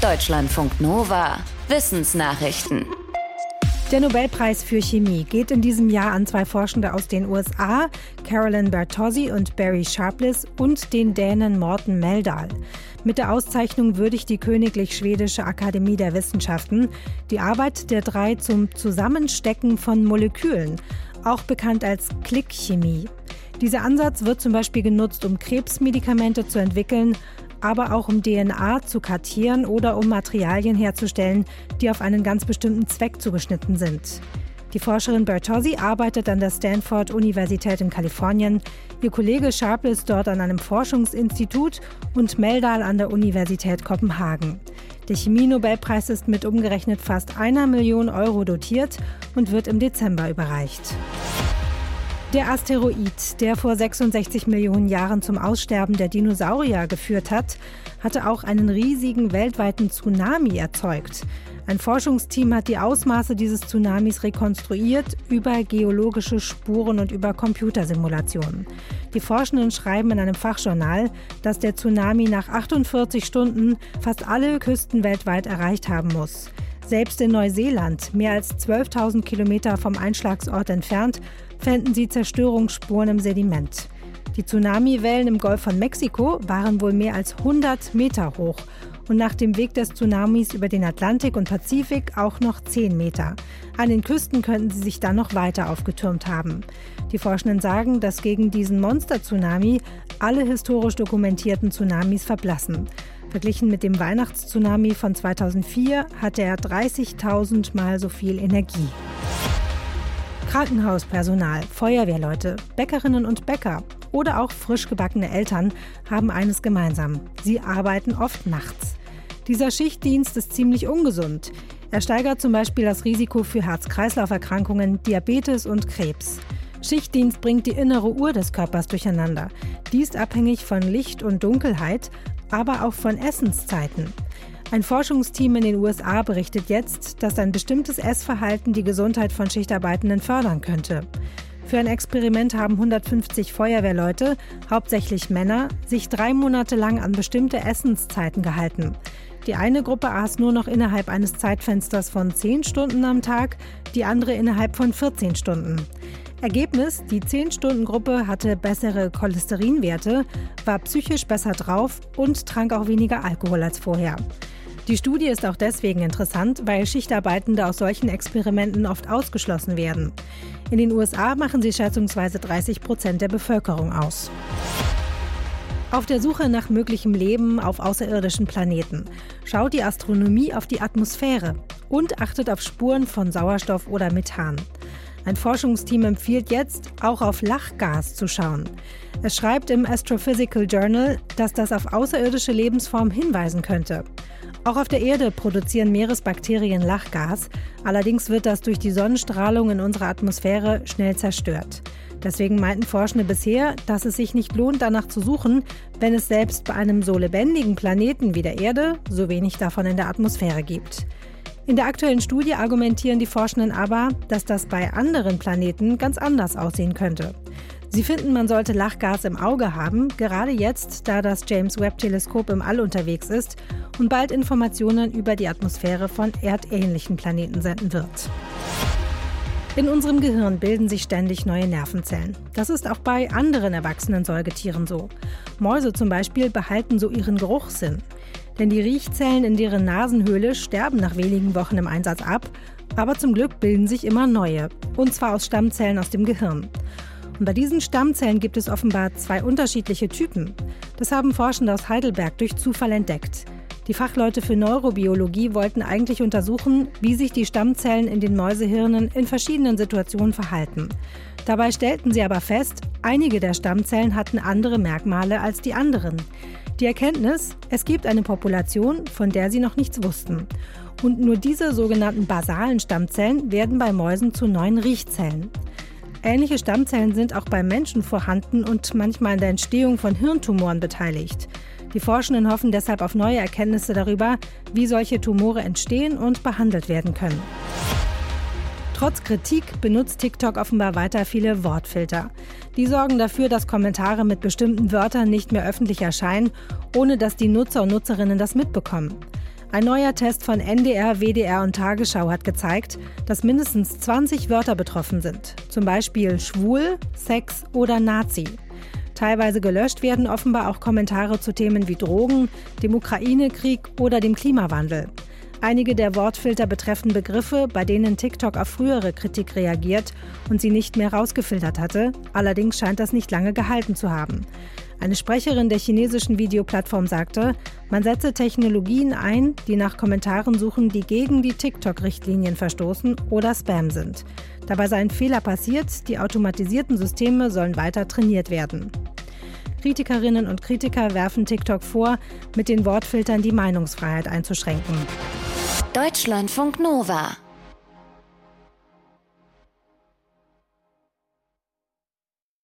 Deutschlandfunk Nova. Wissensnachrichten. Der Nobelpreis für Chemie geht in diesem Jahr an zwei Forschende aus den USA, Carolyn Bertozzi und Barry Sharpless, und den Dänen Morten Meldal. Mit der Auszeichnung würdigt die Königlich Schwedische Akademie der Wissenschaften die Arbeit der drei zum Zusammenstecken von Molekülen, auch bekannt als Klickchemie. Dieser Ansatz wird zum Beispiel genutzt, um Krebsmedikamente zu entwickeln, aber auch um DNA zu kartieren oder um Materialien herzustellen, die auf einen ganz bestimmten Zweck zugeschnitten sind. Die Forscherin Bertozzi arbeitet an der Stanford-Universität in Kalifornien. Ihr Kollege Sharple ist dort an einem Forschungsinstitut und Meldal an der Universität Kopenhagen. Der Chemie-Nobelpreis ist mit umgerechnet fast einer Million Euro dotiert und wird im Dezember überreicht. Der Asteroid, der vor 66 Millionen Jahren zum Aussterben der Dinosaurier geführt hat, hatte auch einen riesigen weltweiten Tsunami erzeugt. Ein Forschungsteam hat die Ausmaße dieses Tsunamis rekonstruiert über geologische Spuren und über Computersimulationen. Die Forschenden schreiben in einem Fachjournal, dass der Tsunami nach 48 Stunden fast alle Küsten weltweit erreicht haben muss. Selbst in Neuseeland, mehr als 12.000 Kilometer vom Einschlagsort entfernt, fänden sie Zerstörungsspuren im Sediment. Die Tsunamiwellen im Golf von Mexiko waren wohl mehr als 100 Meter hoch und nach dem Weg des Tsunamis über den Atlantik und Pazifik auch noch 10 Meter. An den Küsten könnten sie sich dann noch weiter aufgetürmt haben. Die Forschenden sagen, dass gegen diesen Monster-Tsunami alle historisch dokumentierten Tsunamis verblassen. Verglichen mit dem Weihnachtstsunami von 2004 hatte er 30.000 Mal so viel Energie. Krankenhauspersonal, Feuerwehrleute, Bäckerinnen und Bäcker oder auch frisch gebackene Eltern haben eines gemeinsam. Sie arbeiten oft nachts. Dieser Schichtdienst ist ziemlich ungesund. Er steigert zum Beispiel das Risiko für Herz-Kreislauf-Erkrankungen, Diabetes und Krebs. Schichtdienst bringt die innere Uhr des Körpers durcheinander. Die ist abhängig von Licht und Dunkelheit, aber auch von Essenszeiten. Ein Forschungsteam in den USA berichtet jetzt, dass ein bestimmtes Essverhalten die Gesundheit von Schichtarbeitenden fördern könnte. Für ein Experiment haben 150 Feuerwehrleute, hauptsächlich Männer, sich drei Monate lang an bestimmte Essenszeiten gehalten. Die eine Gruppe aß nur noch innerhalb eines Zeitfensters von 10 Stunden am Tag, die andere innerhalb von 14 Stunden. Ergebnis, die 10-Stunden-Gruppe hatte bessere Cholesterinwerte, war psychisch besser drauf und trank auch weniger Alkohol als vorher. Die Studie ist auch deswegen interessant, weil Schichtarbeitende aus solchen Experimenten oft ausgeschlossen werden. In den USA machen sie schätzungsweise 30 Prozent der Bevölkerung aus. Auf der Suche nach möglichem Leben auf außerirdischen Planeten schaut die Astronomie auf die Atmosphäre und achtet auf Spuren von Sauerstoff oder Methan. Ein Forschungsteam empfiehlt jetzt, auch auf Lachgas zu schauen. Es schreibt im Astrophysical Journal, dass das auf außerirdische Lebensformen hinweisen könnte. Auch auf der Erde produzieren Meeresbakterien Lachgas, allerdings wird das durch die Sonnenstrahlung in unserer Atmosphäre schnell zerstört. Deswegen meinten Forschende bisher, dass es sich nicht lohnt, danach zu suchen, wenn es selbst bei einem so lebendigen Planeten wie der Erde so wenig davon in der Atmosphäre gibt. In der aktuellen Studie argumentieren die Forschenden aber, dass das bei anderen Planeten ganz anders aussehen könnte. Sie finden, man sollte Lachgas im Auge haben, gerade jetzt, da das James Webb-Teleskop im All unterwegs ist und bald Informationen über die Atmosphäre von erdähnlichen Planeten senden wird. In unserem Gehirn bilden sich ständig neue Nervenzellen. Das ist auch bei anderen erwachsenen Säugetieren so. Mäuse zum Beispiel behalten so ihren Geruchssinn. Denn die Riechzellen in deren Nasenhöhle sterben nach wenigen Wochen im Einsatz ab, aber zum Glück bilden sich immer neue, und zwar aus Stammzellen aus dem Gehirn. Und bei diesen Stammzellen gibt es offenbar zwei unterschiedliche Typen. Das haben Forschende aus Heidelberg durch Zufall entdeckt. Die Fachleute für Neurobiologie wollten eigentlich untersuchen, wie sich die Stammzellen in den Mäusehirnen in verschiedenen Situationen verhalten. Dabei stellten sie aber fest, einige der Stammzellen hatten andere Merkmale als die anderen. Die Erkenntnis, es gibt eine Population, von der sie noch nichts wussten. Und nur diese sogenannten basalen Stammzellen werden bei Mäusen zu neuen Riechzellen. Ähnliche Stammzellen sind auch bei Menschen vorhanden und manchmal an der Entstehung von Hirntumoren beteiligt. Die Forschenden hoffen deshalb auf neue Erkenntnisse darüber, wie solche Tumore entstehen und behandelt werden können. Trotz Kritik benutzt TikTok offenbar weiter viele Wortfilter. Die sorgen dafür, dass Kommentare mit bestimmten Wörtern nicht mehr öffentlich erscheinen, ohne dass die Nutzer und Nutzerinnen das mitbekommen. Ein neuer Test von NDR, WDR und Tagesschau hat gezeigt, dass mindestens 20 Wörter betroffen sind. Zum Beispiel schwul, Sex oder Nazi. Teilweise gelöscht werden offenbar auch Kommentare zu Themen wie Drogen, dem Ukraine-Krieg oder dem Klimawandel. Einige der Wortfilter betreffen Begriffe, bei denen TikTok auf frühere Kritik reagiert und sie nicht mehr rausgefiltert hatte. Allerdings scheint das nicht lange gehalten zu haben. Eine Sprecherin der chinesischen Videoplattform sagte, man setze Technologien ein, die nach Kommentaren suchen, die gegen die TikTok-Richtlinien verstoßen oder Spam sind. Dabei seien Fehler passiert, die automatisierten Systeme sollen weiter trainiert werden. Kritikerinnen und Kritiker werfen TikTok vor, mit den Wortfiltern die Meinungsfreiheit einzuschränken. Deutschlandfunk Nova